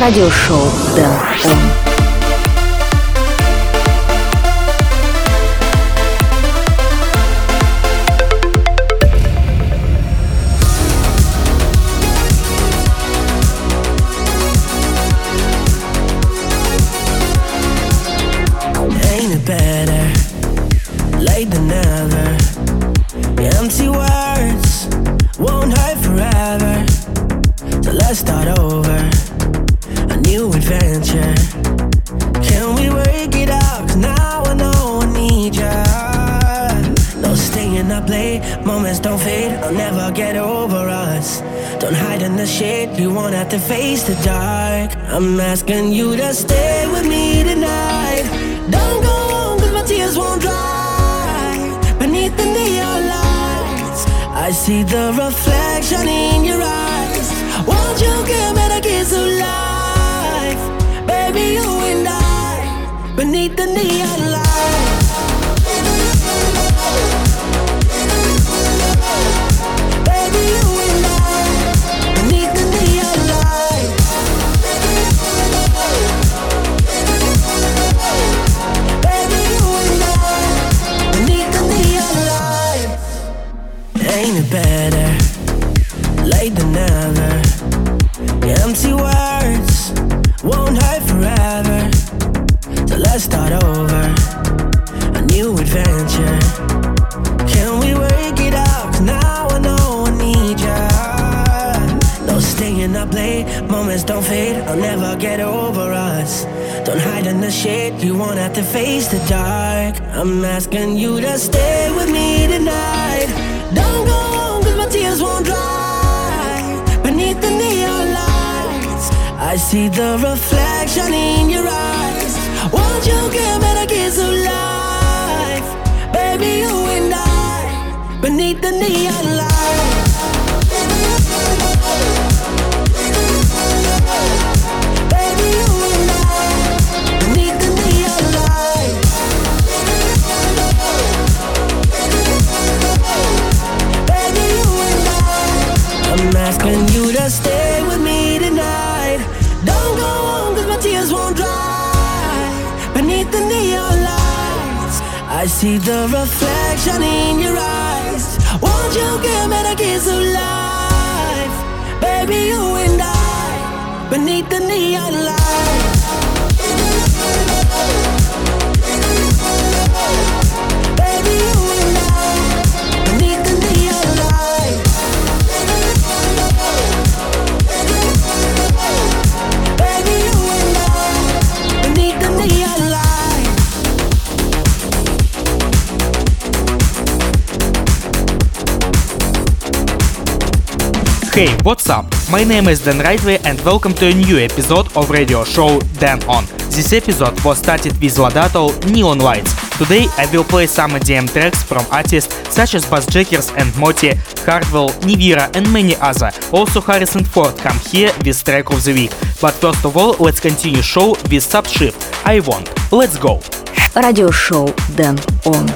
радиошоу Дэн Он. See the reflection in your eyes. Won't you give me the kiss of life? Baby, you and I, beneath the neon lights. See the reflection in your eyes. Won't you give me the kiss of life? Baby, you and I, beneath the neon lights. Hey, what's up? My name is Dan Rightway and welcome to a new episode of radio show Dan On. This episode was started with Lodato Neon Lights. Today I will play some DM tracks from artists such as Bassjackers and Moti, Hardwell, Nivira and many other. Also Harrison Ford come here with track of the week. But first of all, let's continue show with subship. I want. Let's go. Radio show Dan On.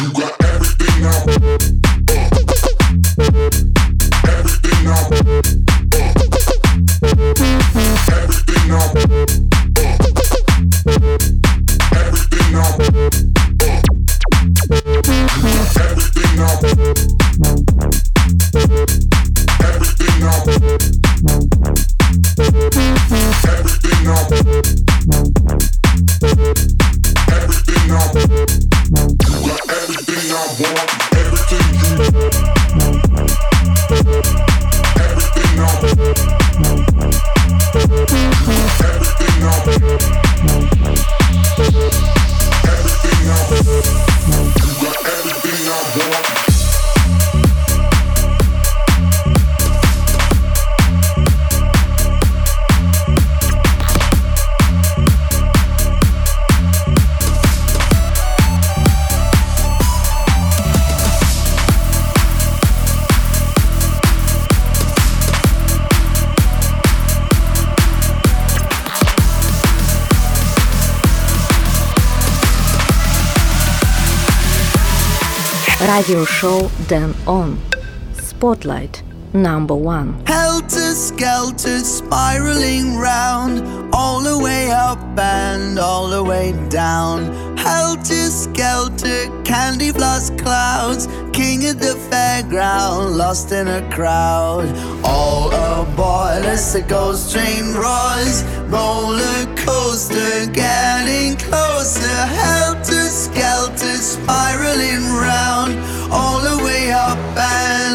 You got everything I Radio show Dan On. Spotlight number one. Helter skelter, spiraling round, all the way up and all the way down. Helter skelter, candy clouds, king of the fairground, lost in a crowd. All aboard as the ghost train roars, roller coaster getting closer. Helter skelter, spiraling round, all the way up and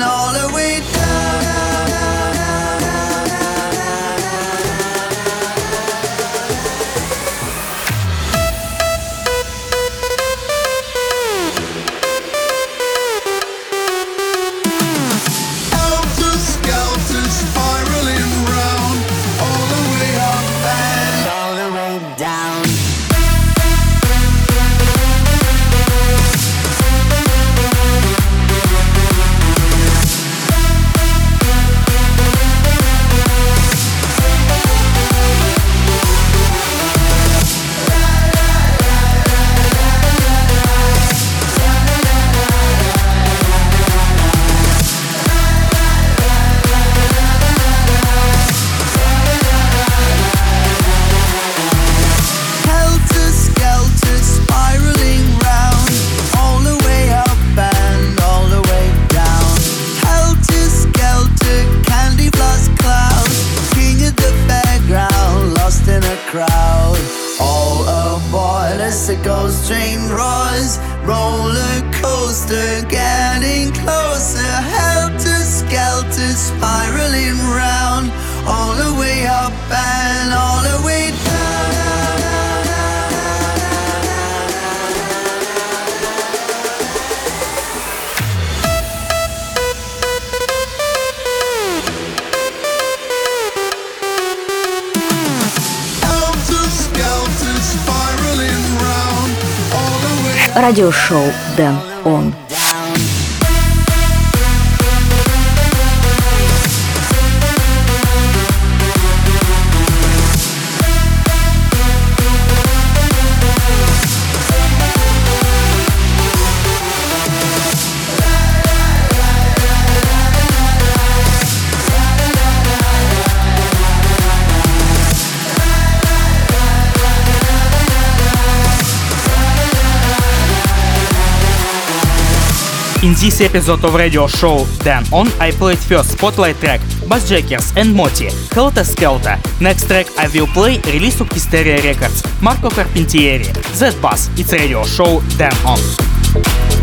In this episode of radio show Dan On, I played first spotlight track Bassjackers and Moti, Helter Skelter. Next track I will play release of Hysteria Records, Marco Carpentieri, Z Bass, it's radio show Dan On.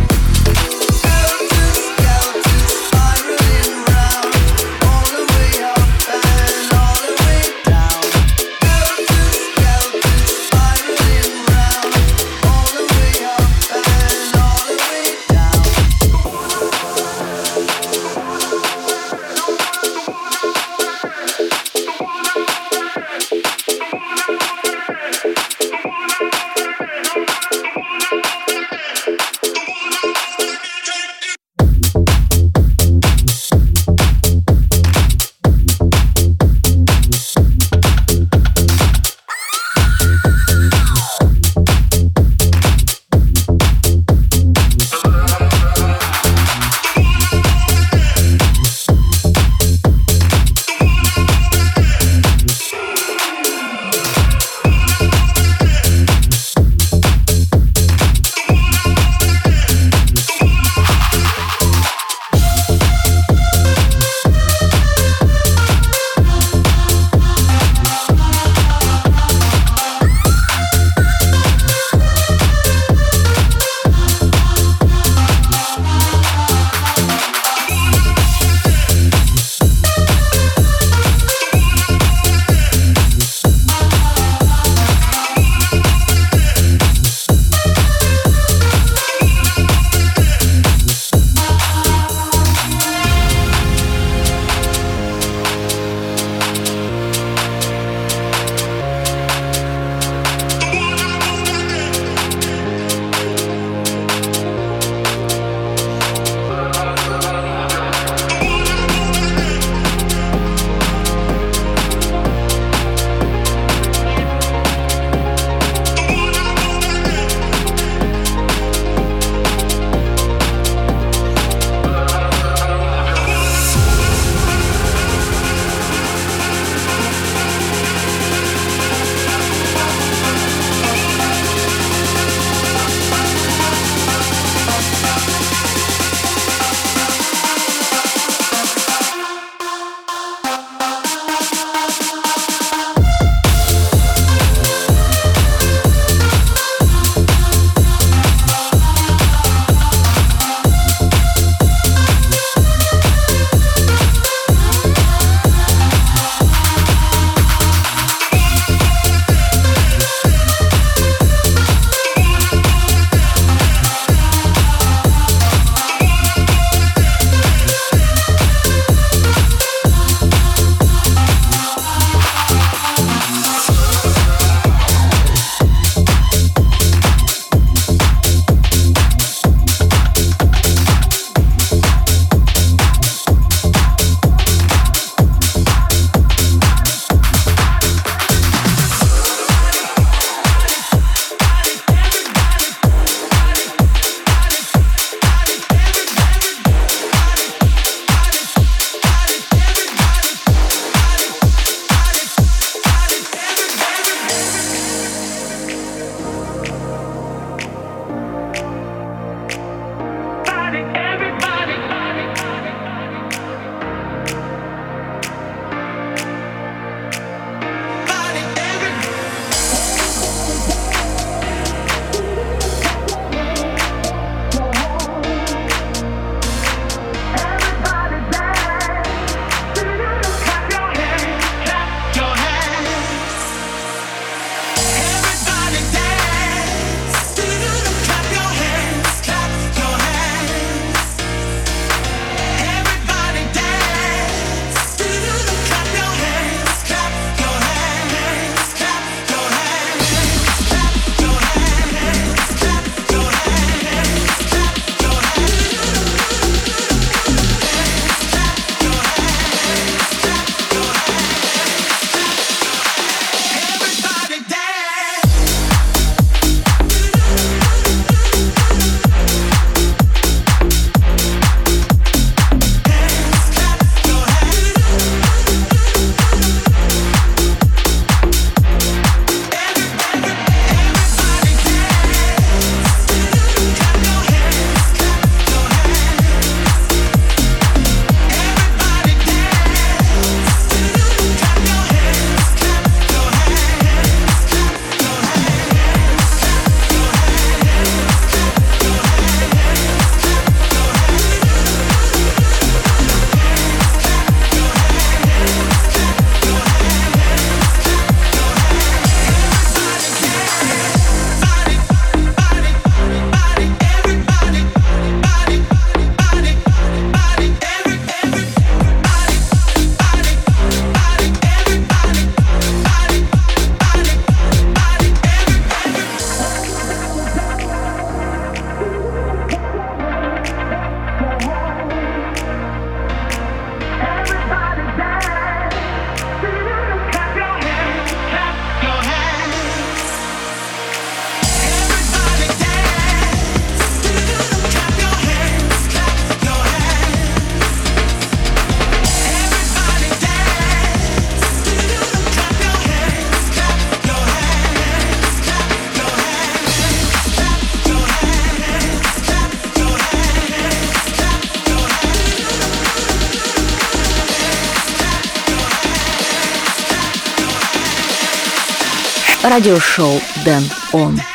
Радиошоу Дэн Он.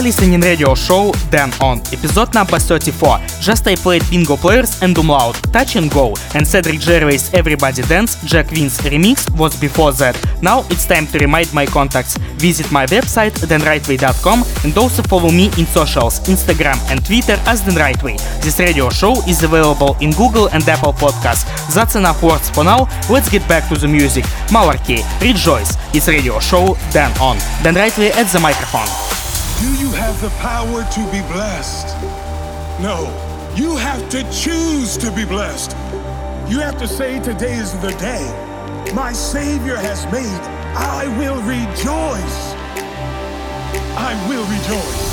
Are listening radio show Dan On, episode number 34. Just I played Bingo Players and Oomloud, Touch and Go, and Cedric Gervais Everybody Dance, Jack Wins remix was before that. Now it's time to remind my contacts. Visit my website danrightway.com and also follow me in socials, Instagram and Twitter as Dan Rightway. This radio show is available in Google and Apple Podcasts. That's enough words for now. Let's get back to the music. Malarkey, Rejoice. It's radio show Dan On. Dan Rightway at the microphone. Have the power to be blessed? No. You have to choose to be blessed. You have to say, Today is the day my Savior has made. I will rejoice. I will rejoice.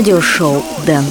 радиошоу «Дэн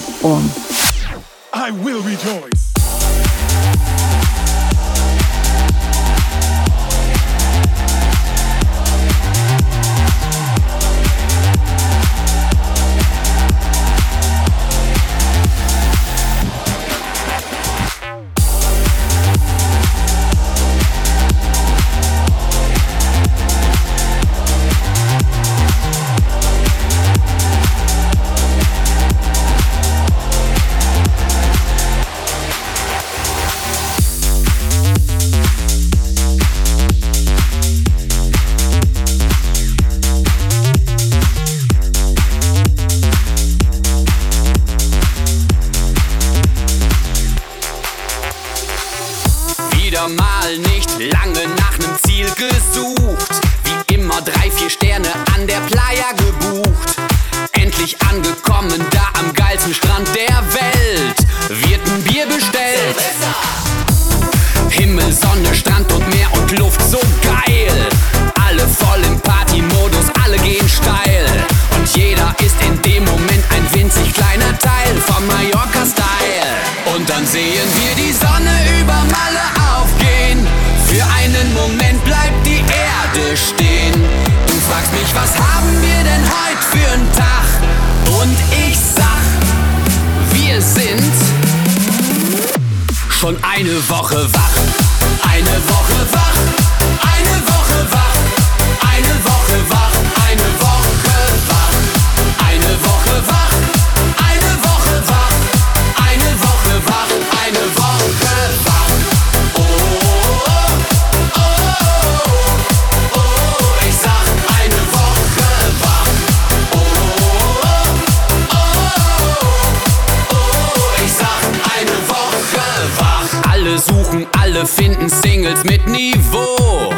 Alle finden Singles mit Niveau.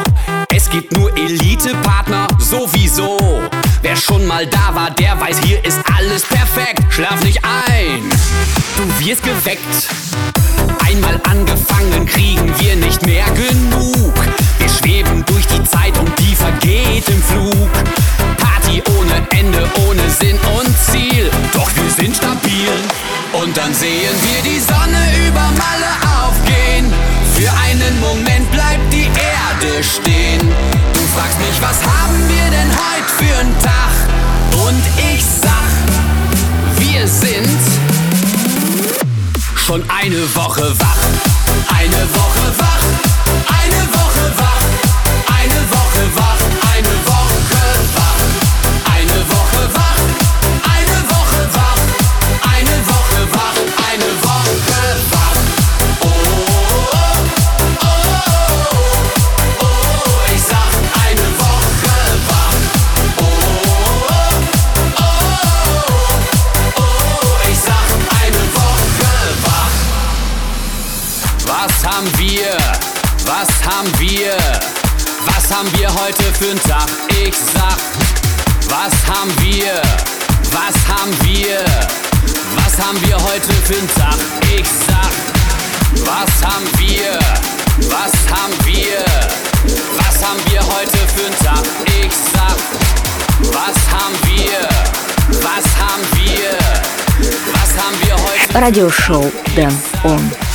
Es gibt nur Elite-Partner sowieso. Wer schon mal da war, der weiß, hier ist alles perfekt. Schlaf nicht ein, du wirst geweckt. Einmal angefangen, kriegen wir nicht mehr genug. Wir schweben durch die Zeit und die vergeht im Flug. Party ohne Ende, ohne Sinn und Ziel. Doch wir sind stabil und dann sehen wir die schon eine Woche wach. Eine Woche wach. Eine Woche wach. heute für'n Tag? Ich sag, was haben wir? Was haben wir? Was haben wir heute für'n Tag? Ich sag, was haben wir? Was haben wir? Was haben wir heute für'n Tag? Ich sag, was haben wir? Was haben wir? Was haben wir heute? Радиошоу denn Он.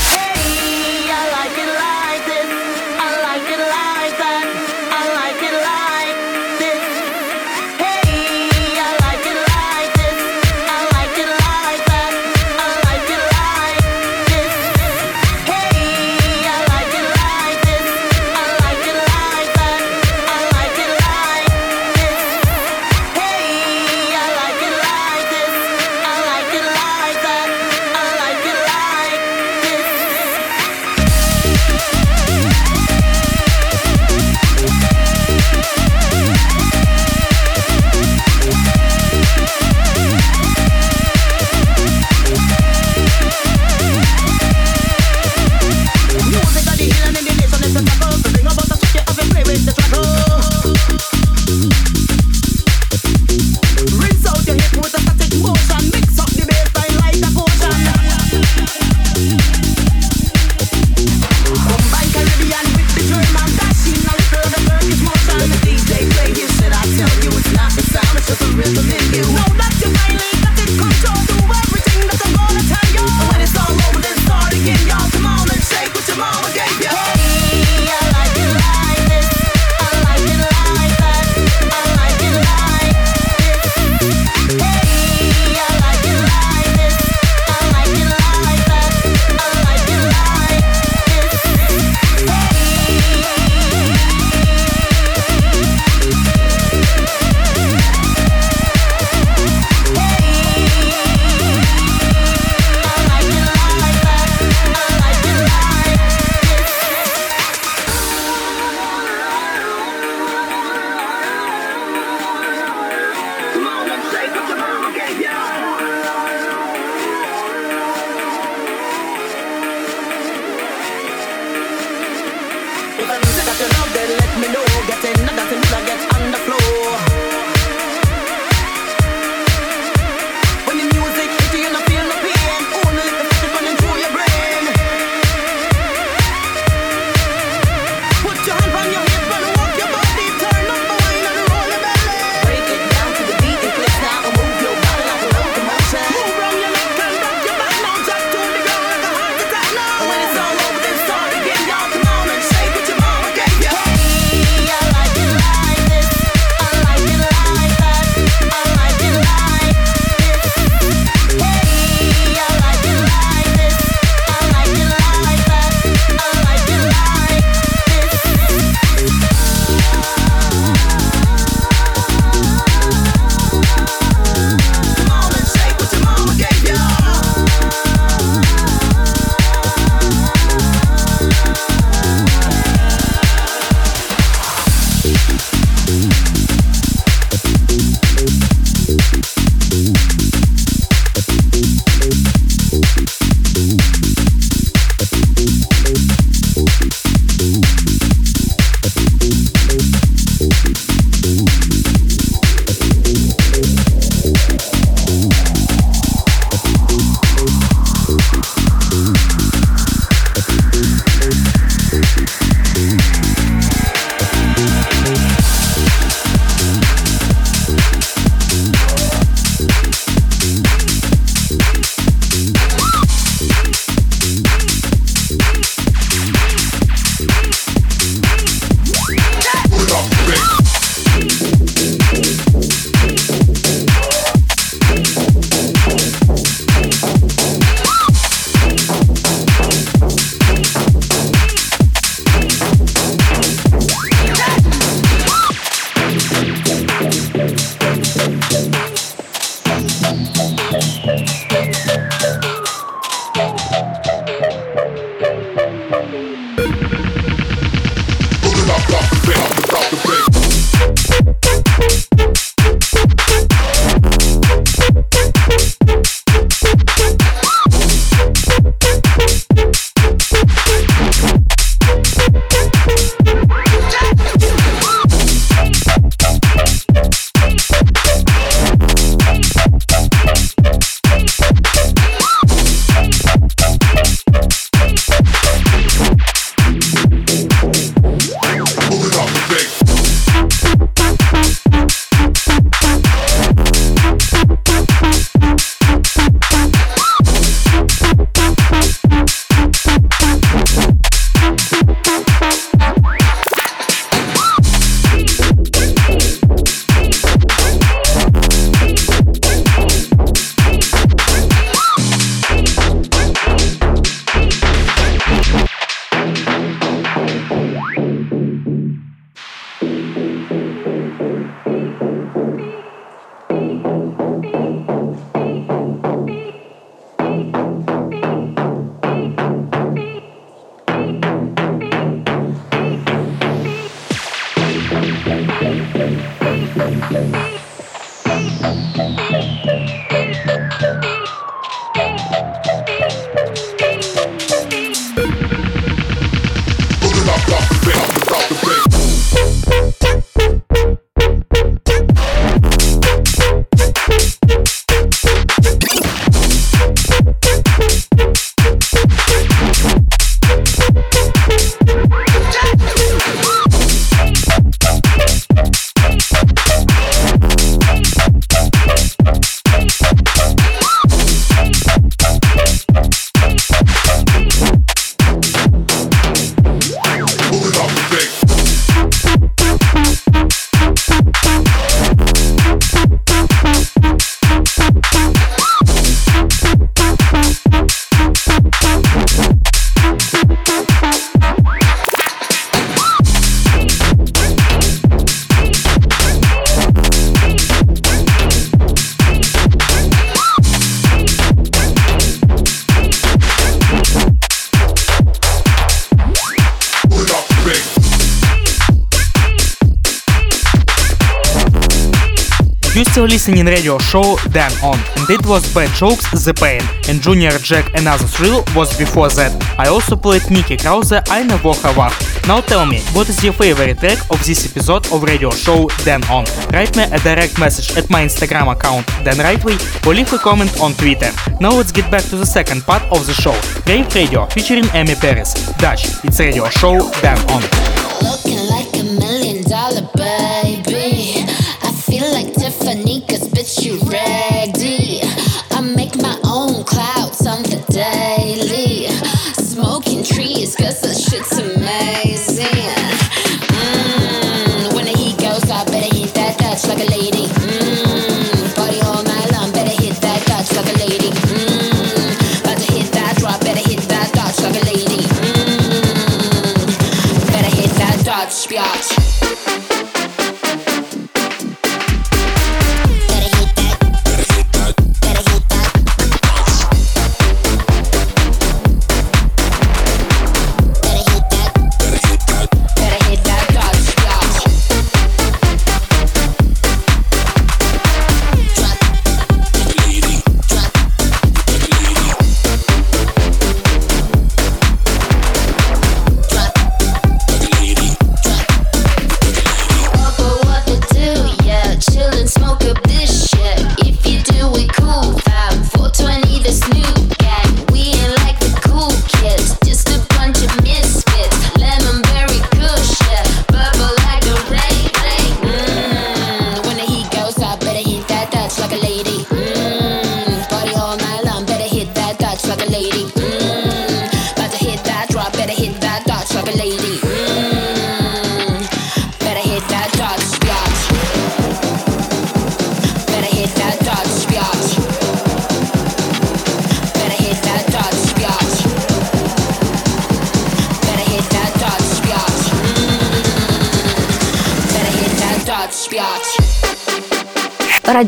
You're listening radio show Dan On, and it was Bad Jokes The Pain, and Junior Jack Another Thrill was before that. I also played Mickey Krause I Never Vohavach. Now tell me, what is your favorite track of this episode of radio show Dan On? Write me a direct message at my Instagram account Dan Rightway or leave a comment on Twitter. Now let's get back to the second part of the show, Rave Radio featuring Amy Perez. Dutch, it's radio show Dan On.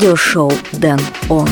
радиошоу «Дэн Он».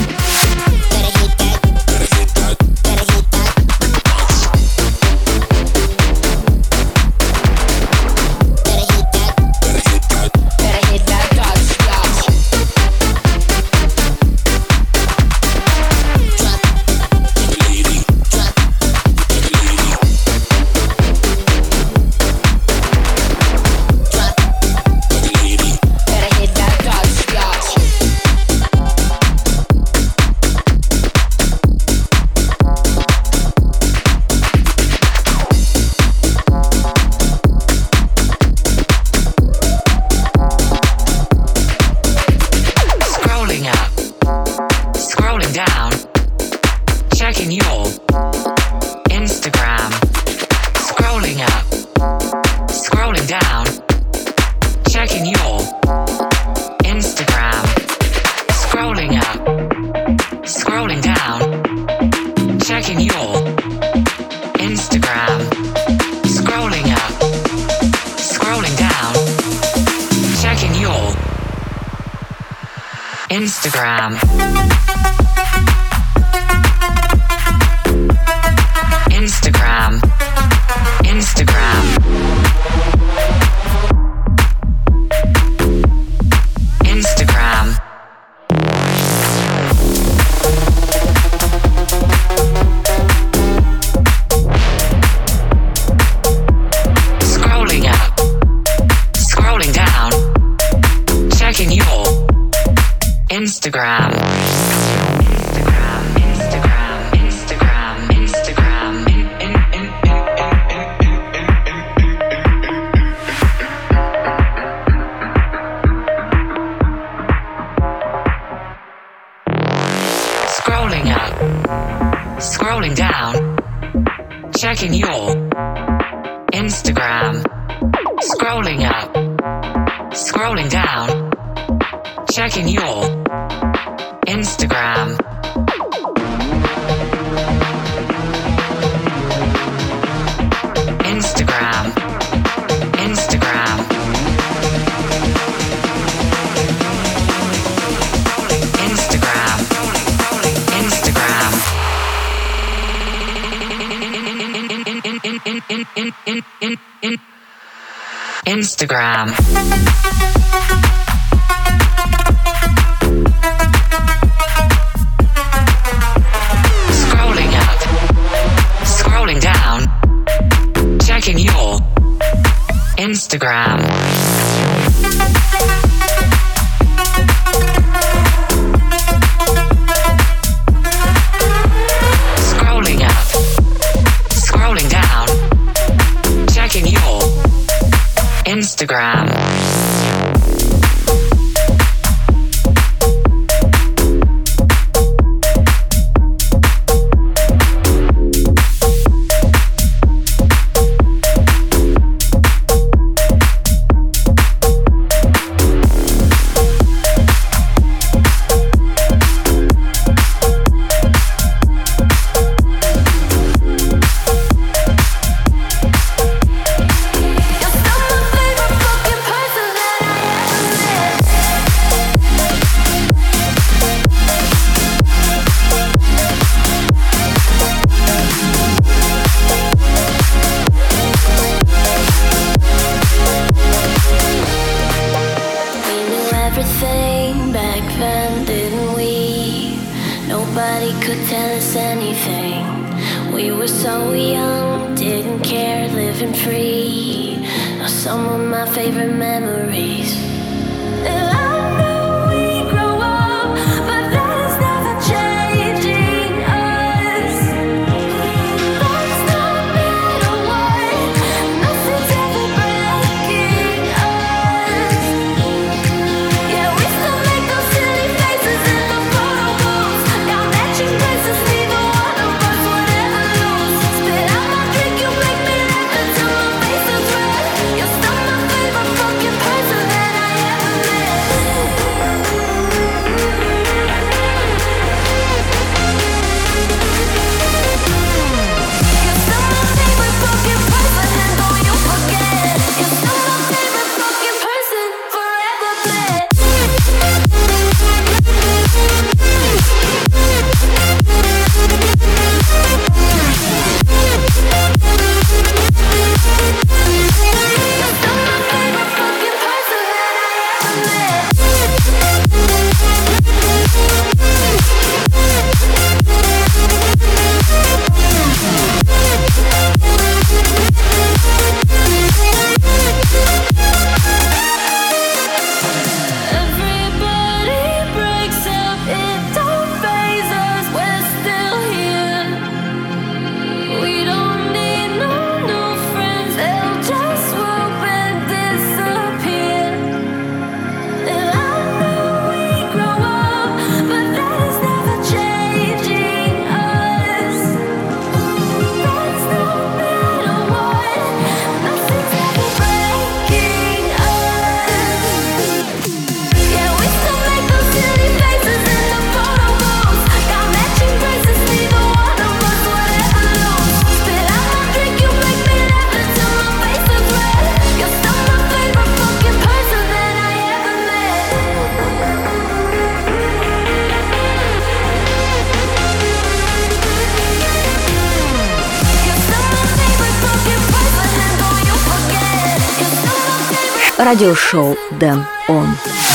down. Checking your Instagram. Instagram. Instagram. Instagram. Instagram. Instagram. Instagram. Instagram. so young, didn't care, living free. Are some of my favorite memories. радиошоу «Дэн Он».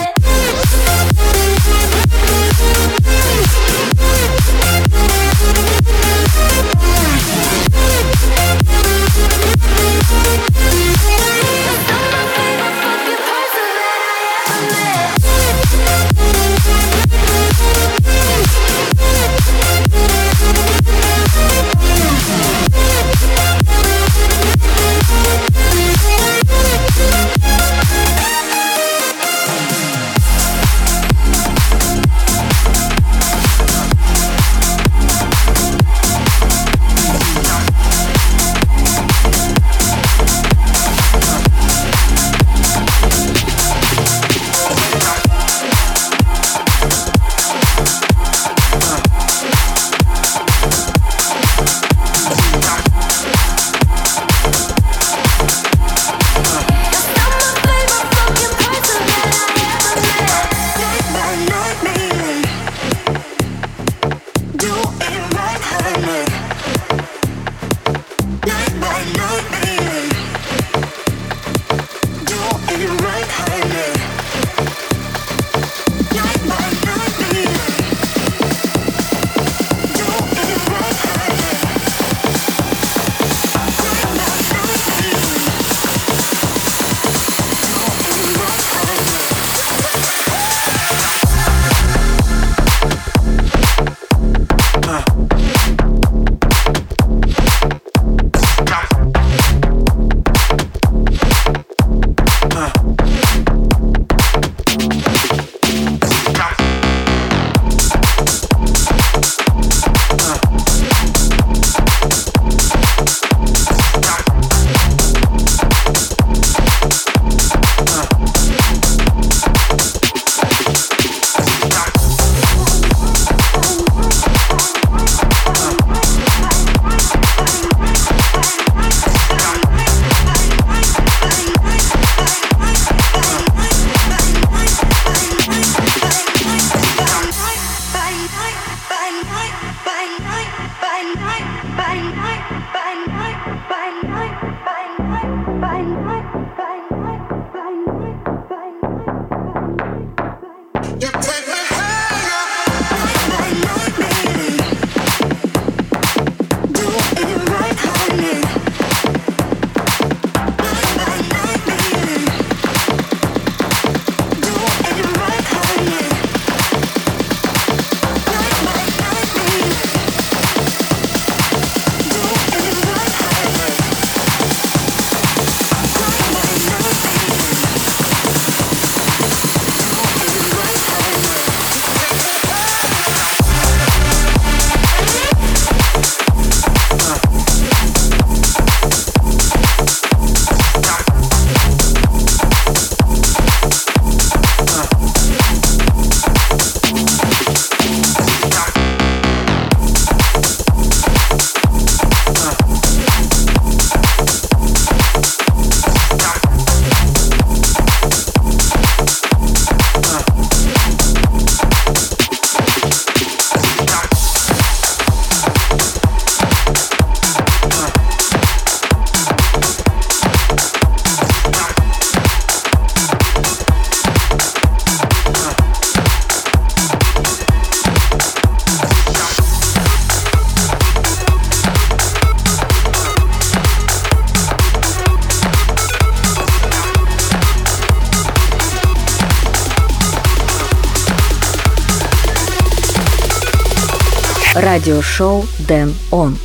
радіошоу Ден Он.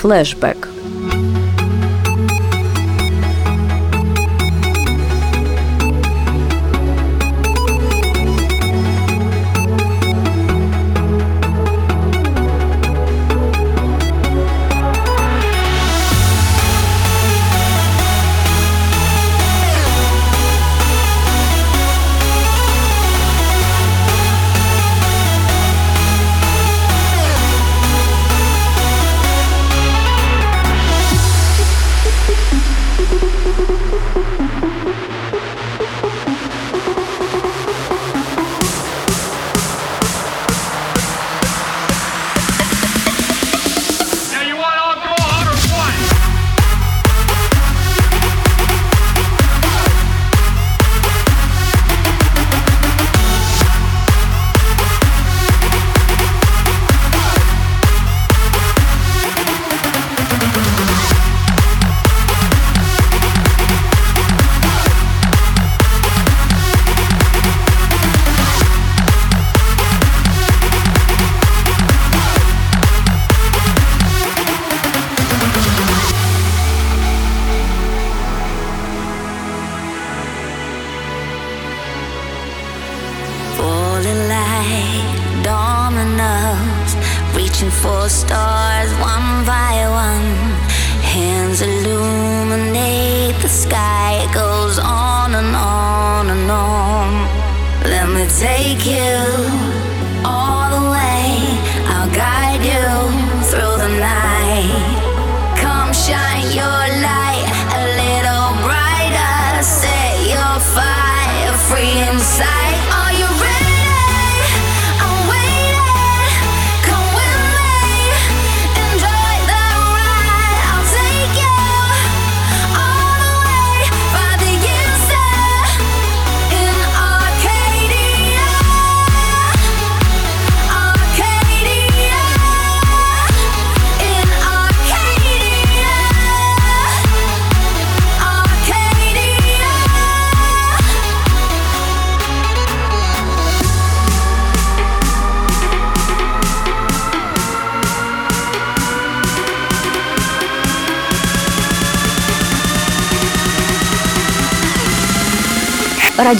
Флешбек.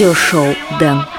радиошоу «Дэн».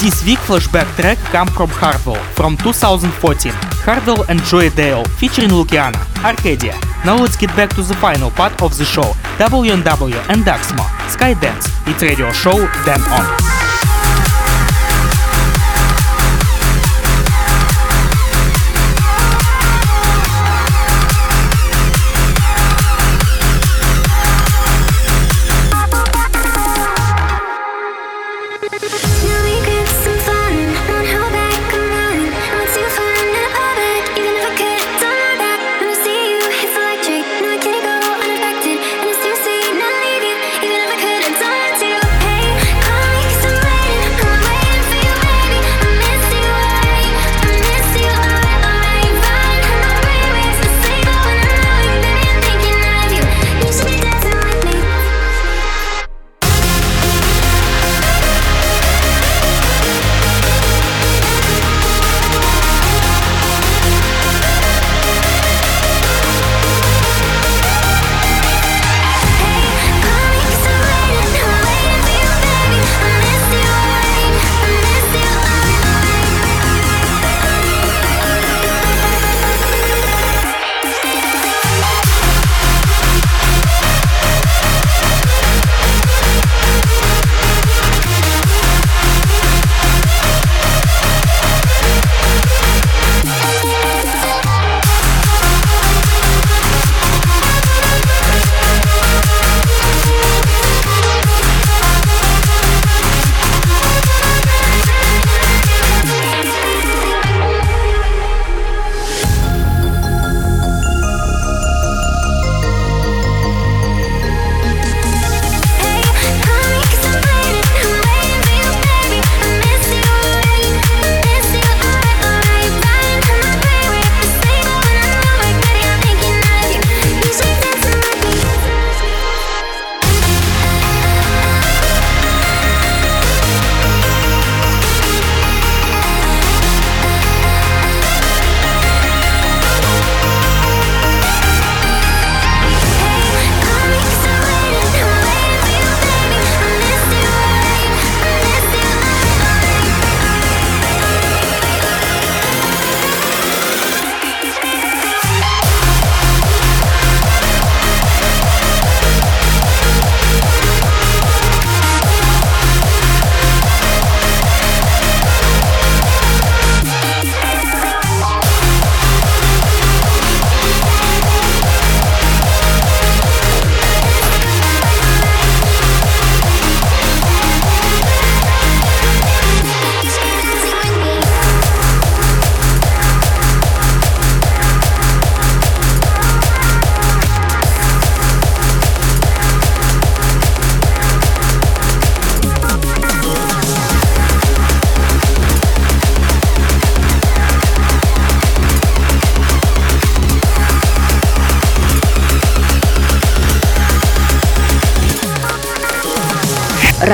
This week flashback track come from Hardwell from 2014. Hardwell and Joey Dale featuring Luciana, Arcadia. Now let's get back to the final part of the show. W&W and Daxmo, Skydance. It's radio show Dan On.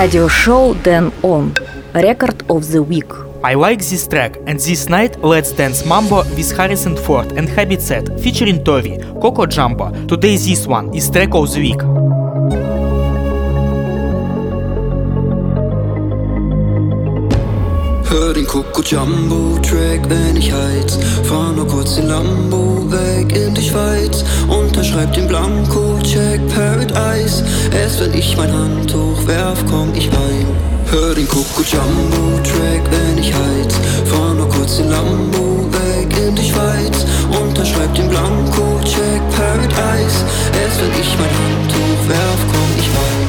Радиошоу Ден Он. Record of the Week. I like this track, and this night let's dance mambo with Harrison Ford and Habit Set featuring Tori, Coco Jumbo. Today this one is track of the week. Den Coco Jumbo Track, wenn ich heiz. Fahr nur kurz in Lambo weg in die Schweiz. Unterschreib den Blanko, check Paradise. Erst wenn ich mein Handtuch werf, komm ich rein. Hör den Coco Jumbo Track, wenn ich heiz. Fahr nur kurz in Lambo weg in die Schweiz. Unterschreib den Blanko, check Paradise. Erst wenn ich mein Handtuch werf, komm ich rein.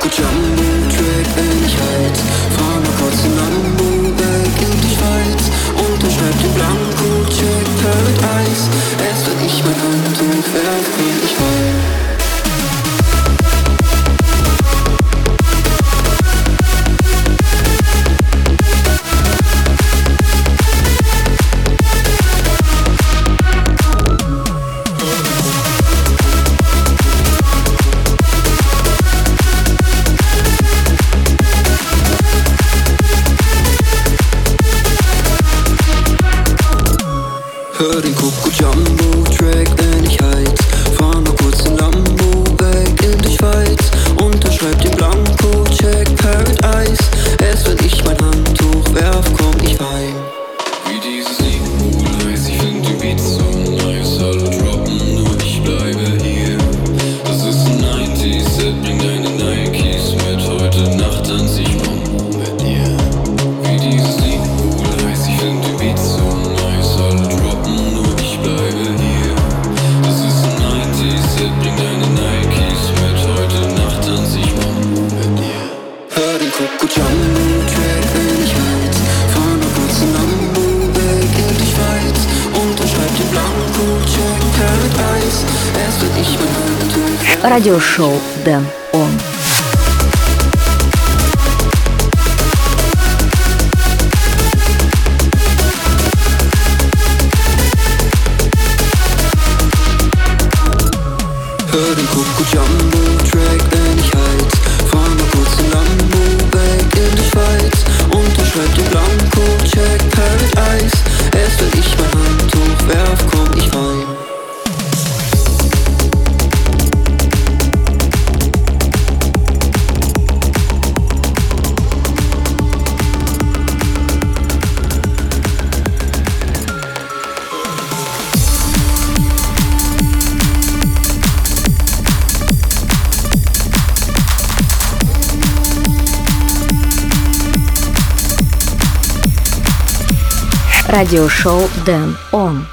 Gut Jumbo-Track bin ich halt. Fahr mal kurz in Hamburg, in die Schweiz Unterschreib den Blanko-Check, Paradise Es wird nicht mein Handtuch verfehlt Богдан. Radio show Dan On.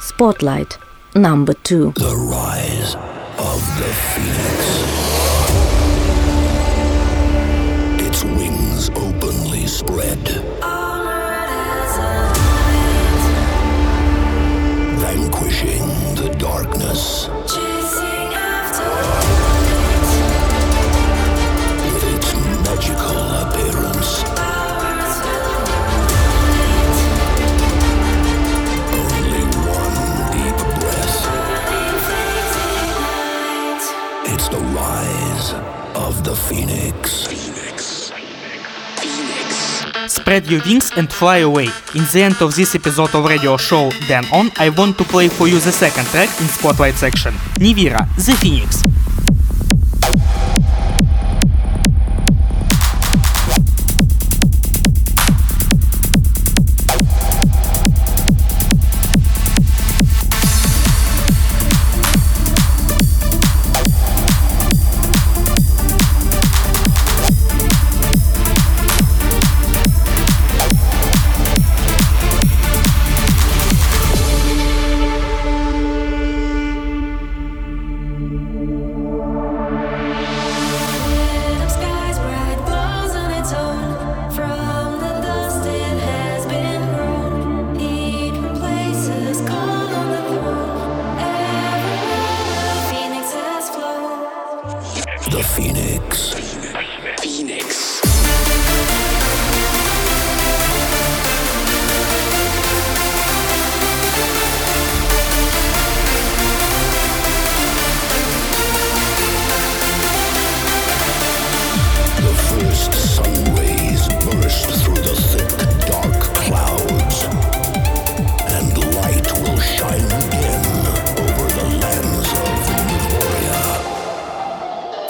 Spotlight number two. The Rise of the Phoenix. Spread your wings and fly away. In the end of this episode of radio show Dan On, I want to play for you the second track in Spotlight section. Nivira, The Phoenix.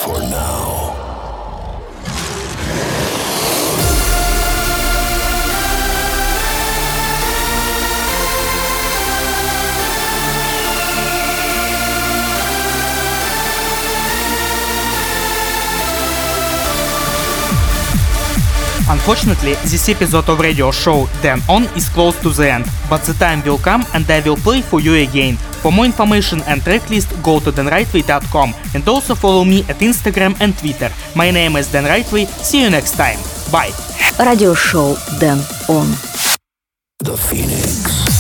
for now. Unfortunately, this episode of radio show Dan On is close to the end, but the time will come and I will play for you again. For more information and track list, go to danrightway.com and also follow me at Instagram and Twitter. My name is Dan Rightway. See you next time. Bye. Radio show Dan On. The Phoenix.